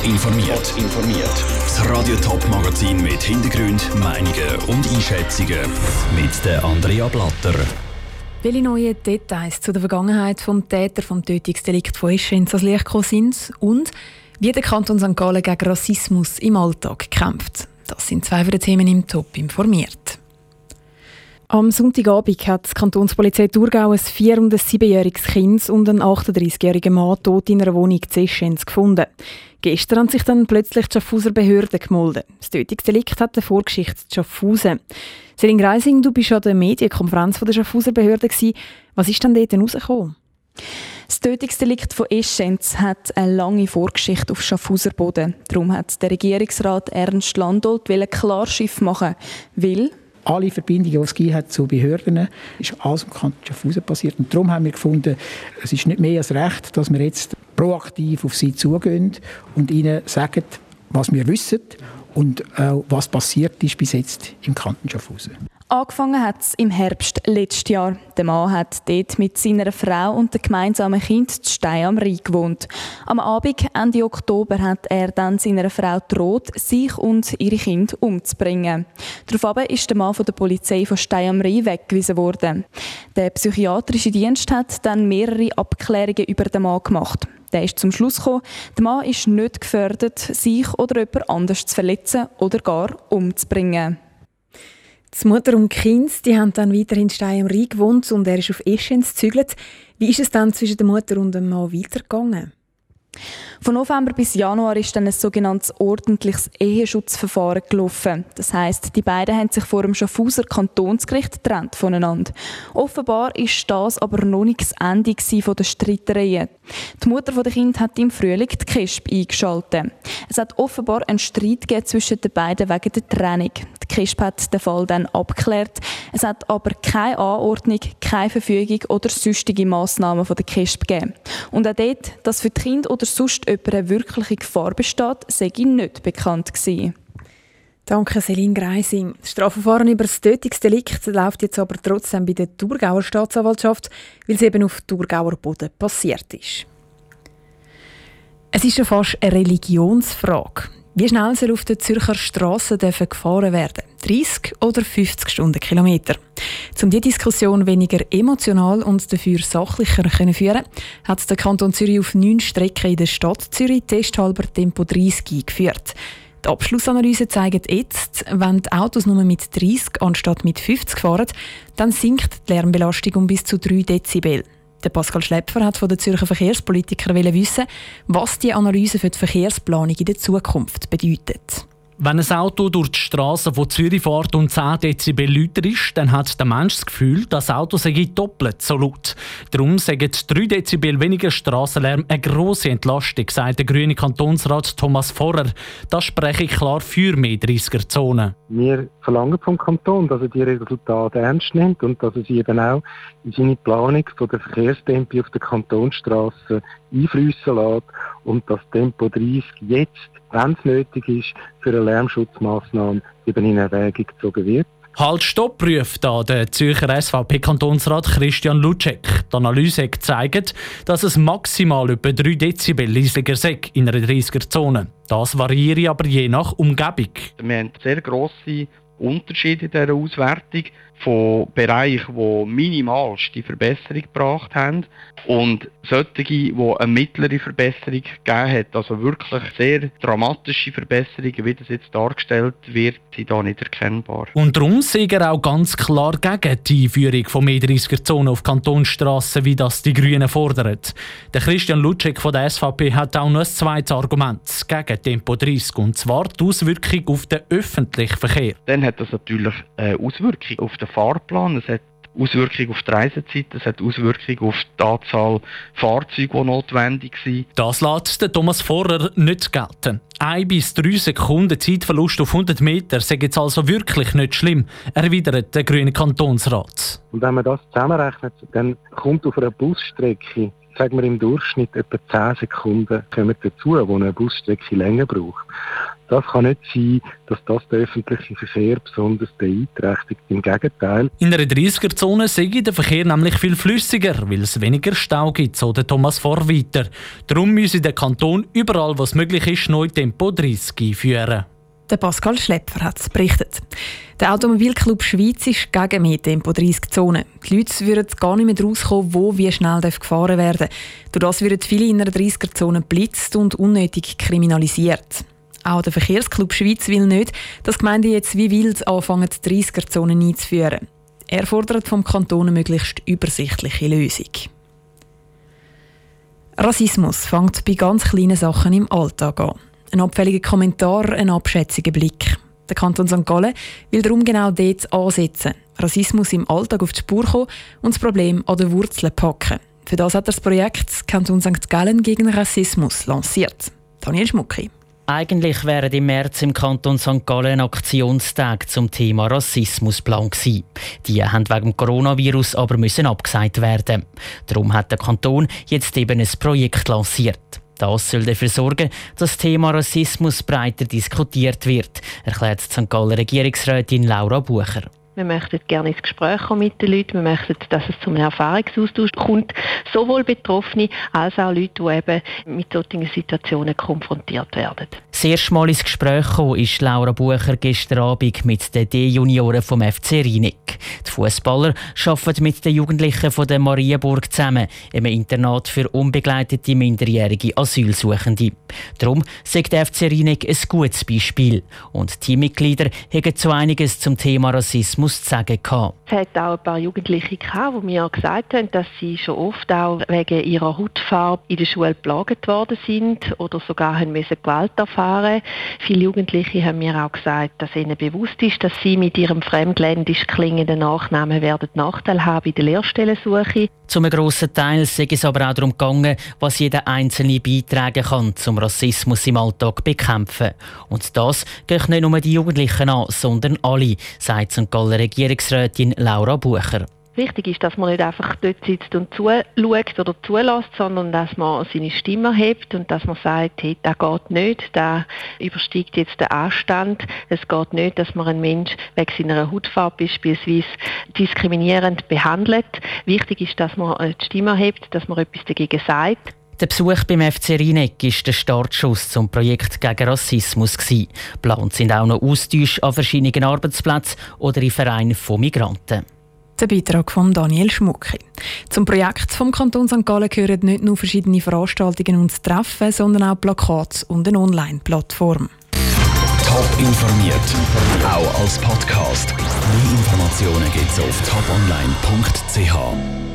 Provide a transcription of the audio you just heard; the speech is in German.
Top informiert. informiert. Das Radio Top Magazin mit Hintergrund, Meinungen und Einschätzungen mit der Andrea Blatter. Welche neuen Details zu der Vergangenheit vom Täter vom Tötungsdelikt von Eschenz ans Licht gekommen sind und wie der Kanton St. Gallen gegen Rassismus im Alltag kämpft. Das sind zwei von den Themen im Top informiert. Am Sonntagabend hat die Kantonspolizei Thurgau ein 4- und ein 7-jähriges Kind und einen 38-jährigen Mann tot in einer Wohnung in gefunden. Gestern haben sich dann plötzlich die Schaffhauser Behörden gemeldet. Das Tötungsdelikt hat eine Vorgeschichte zu Schaffhausen. Selin Greising, du bist an der Medienkonferenz der Schaffhauser Behörde. Was ist denn dort rausgekommen? Das Tötungsdelikt von Eschenz hat eine lange Vorgeschichte auf Schaffhauser Boden. Darum hat der Regierungsrat Ernst Landolt Klarschiff machen, weil alle Verbindungen, die es zu Behörden, ist alles im Kanton Schaffhausen passiert. Und darum haben wir gefunden, es ist nicht mehr als recht, dass wir jetzt proaktiv auf sie zugehen und ihnen sagen, was wir wissen und äh, was passiert ist bis jetzt im Kanton Schaffhausen. Angefangen hat es im Herbst letztes Jahr. Der Mann hat dort mit seiner Frau und dem gemeinsamen Kind zu Stein am Rhein gewohnt. Am Abend, Ende Oktober, hat er dann seiner Frau droht, sich und ihre Kind umzubringen. Daraufhin ist der Mann von der Polizei von Stein am Rhein weggewiesen worden. Der psychiatrische Dienst hat dann mehrere Abklärungen über den Mann gemacht. Der ist zum Schluss gekommen, der Mann ist nicht gefördert, sich oder jemand anders zu verletzen oder gar umzubringen. Die Mutter und Kind die haben dann weiter in Stein am Rhein gewohnt und er ist auf Eschenz gezügelt. Wie ist es dann zwischen der Mutter und dem Mann weitergegangen? Von November bis Januar ist dann ein sogenanntes ordentliches Eheschutzverfahren gelaufen. Das heißt, die beiden haben sich vor dem Schaffhauser Kantonsgericht getrennt voneinander. Offenbar ist das aber noch nicht das Ende der Streitereien. Die Mutter der Kind hat im Frühling die KESP eingeschaltet. Es hat offenbar einen Streit zwischen den beiden wegen der Trennung. KESP hat den Fall dann abgeklärt. Es hat aber keine Anordnung, keine Verfügung oder sonstige Massnahmen von der KESP gegeben. Und auch dort, dass für die Kinder oder sonst jemand eine wirkliche Gefahr besteht, sei nicht bekannt gewesen. Danke, Celine Greising. Das Strafverfahren über das Tötungsdelikt läuft jetzt aber trotzdem bei der Thurgauer Staatsanwaltschaft, weil es eben auf Thurgauer Boden passiert ist. Es ist schon fast eine Religionsfrage. Wie schnell soll auf den Zürcher Strassen gefahren werden? 30 oder 50 Stundenkilometer? Um die Diskussion weniger emotional und dafür sachlicher können führen hat der Kanton Zürich auf neun Strecken in der Stadt Zürich testhalber Tempo 30 eingeführt. Die Abschlussanalyse zeigt jetzt, wenn die Autos nur mit 30 anstatt mit 50 fahren, dann sinkt die Lärmbelastung um bis zu 3 Dezibel. Der Pascal Schlepfer hat von den Zürcher Verkehrspolitikern wissen, was die Analyse für die Verkehrsplanung in der Zukunft bedeutet. Wenn ein Auto durch die Straße von Zürich fährt und 10 Dezibel lauter ist, dann hat der Mensch das Gefühl, das Auto sei doppelt so laut. Darum sagen 3 Dezibel weniger Strassenlärm eine grosse Entlastung, sagt der grüne Kantonsrat Thomas Vorrer. Das spreche ich klar für mehr 30er-Zonen. Wir verlangen vom Kanton, dass er die Resultate ernst nimmt und dass er sie eben auch in seine Planung der Verkehrstempo auf der Kantonsstraße einfließen lässt und das Tempo 30 jetzt wenn es nötig ist, für eine Lärmschutzmaßnahme eben in Erwägung gezogen wird. Halt Stopp prüft da der Zürcher SVP-Kantonsrat Christian Lutschek. Die Analyse zeigt, dass es maximal etwa 3 Dezibel leislicher sei in einer 30er-Zone. Das variiert aber je nach Umgebung. Wir haben sehr grosse Unterschiede in dieser Auswertung von Bereichen, die minimalst die Verbesserung gebracht haben und solche, die eine mittlere Verbesserung gegeben hat, also wirklich sehr dramatische Verbesserungen, wie das jetzt dargestellt wird, sind da nicht erkennbar. Und darum sind er auch ganz klar gegen die Einführung von mehr 30er-Zonen auf Kantonsstrassen, wie das die Grünen fordern. Der Christian Lutschek von der SVP hat auch noch ein zweites Argument gegen Tempo 30, und zwar die Auswirkung auf den öffentlichen Verkehr. Dann hat das natürlich eine Auswirkung auf den Fahrplan, es hat Auswirkungen auf die Reisezeit, es hat Auswirkungen auf die Anzahl Fahrzeuge, die notwendig sind. Das lässt der Thomas Vorer nicht gelten. Ein bis drei Sekunden Zeitverlust auf 100 Meter sei jetzt also wirklich nicht schlimm, erwidert der grüne Kantonsrat. Und wenn man das zusammenrechnet, dann kommt auf einer Busstrecke sagen wir im Durchschnitt etwa 10 Sekunden kommen dazu, wo eine Busstrecke länger braucht. Das kann nicht sein, dass das den öffentlichen Verkehr besonders beeinträchtigt. Im Gegenteil. In einer 30er-Zone sei der Verkehr nämlich viel flüssiger, weil es weniger Stau gibt, so der Thomas Vorweiter. Darum müsse der Kanton überall, was möglich ist, neu Tempo 30 einführen. Der Pascal Schlepper hat es berichtet. Der Automobilclub Schweiz ist gegen mehr Tempo 30 Zonen. Die Leute würden gar nicht mehr rauskommen, wo wie schnell gefahren werden Durch das würden viele in einer 30er-Zone blitzt und unnötig kriminalisiert. Auch der Verkehrsclub Schweiz will nicht, dass Gemeinden jetzt wie wild anfangen, 30er-Zonen einzuführen. Er fordert vom Kanton eine möglichst übersichtliche Lösung. Rassismus fängt bei ganz kleinen Sachen im Alltag an. Ein abfälliger Kommentar, ein abschätziger Blick. Der Kanton St. Gallen will darum genau dort ansetzen, Rassismus im Alltag auf die Spur kommen und das Problem an den Wurzeln packen. Für das hat er das Projekt Kanton St. Gallen gegen Rassismus lanciert. Daniel Schmucki. Eigentlich wären im März im Kanton St. Gallen Aktionstag zum Thema Rassismus plan gewesen. Die haben wegen Coronavirus aber müssen abgesagt werden. Darum hat der Kanton jetzt eben ein Projekt lanciert. Das soll dafür sorgen, dass das Thema Rassismus breiter diskutiert wird, erklärt die St. Galler Regierungsrätin Laura Bucher. Wir möchten gerne ins Gespräch kommen mit den Leuten. Wir möchten, dass es zum Erfahrungsaustausch kommt. Sowohl Betroffene als auch Leute, die eben mit solchen Situationen konfrontiert werden. Das erste Mal ins Gespräch gekommen ist Laura Bucher gestern Abend mit den D-Junioren vom FC Rieneck. Die Fußballer arbeiten mit den Jugendlichen von der Marienburg zusammen, einem Internat für unbegleitete minderjährige Asylsuchende. Darum sagt der FC Rieneck ein gutes Beispiel. Und Teammitglieder haben so einiges zum Thema Rassismus zu sagen gehabt. Es hat auch ein paar Jugendliche gehabt, die mir gesagt haben, dass sie schon oft auch wegen ihrer Hautfarbe in der Schule geplagt worden sind oder sogar haben müssen Gewalt erfahren. Viele Jugendliche haben mir auch gesagt, dass ihnen bewusst ist, dass sie mit ihrem fremdländisch klingenden Nachnamen werden Nachteil haben in der Lehrstellensuche. Zum grossen Teil sei es aber auch darum gegangen, was jeder Einzelne beitragen kann, zum Rassismus im Alltag bekämpfen. Und das geht nicht nur die Jugendlichen an, sondern alle, sagt St. Galler Regierungsrätin Laura Bucher. Wichtig ist, dass man nicht einfach dort sitzt und zuschaut oder zulässt, sondern dass man seine Stimme hebt und dass man sagt, hey, das geht nicht, das übersteigt jetzt den Anstand. Es geht nicht, dass man einen Mensch wegen seiner Hautfarbe beispielsweise diskriminierend behandelt. Wichtig ist, dass man die Stimme hebt, dass man etwas dagegen sagt. Der Besuch beim FC Rieneck war der Startschuss zum Projekt gegen Rassismus. Geplant sind auch noch Austausche an verschiedenen Arbeitsplätzen oder in Vereinen von Migranten. Der Beitrag von Daniel Schmucki. Zum Projekt vom Kanton St. Gallen gehören nicht nur verschiedene Veranstaltungen und Treffen, sondern auch Plakate und eine Online-Plattform. Top informiert, auch als Podcast. Mehr Informationen gibt es auf toponline.ch.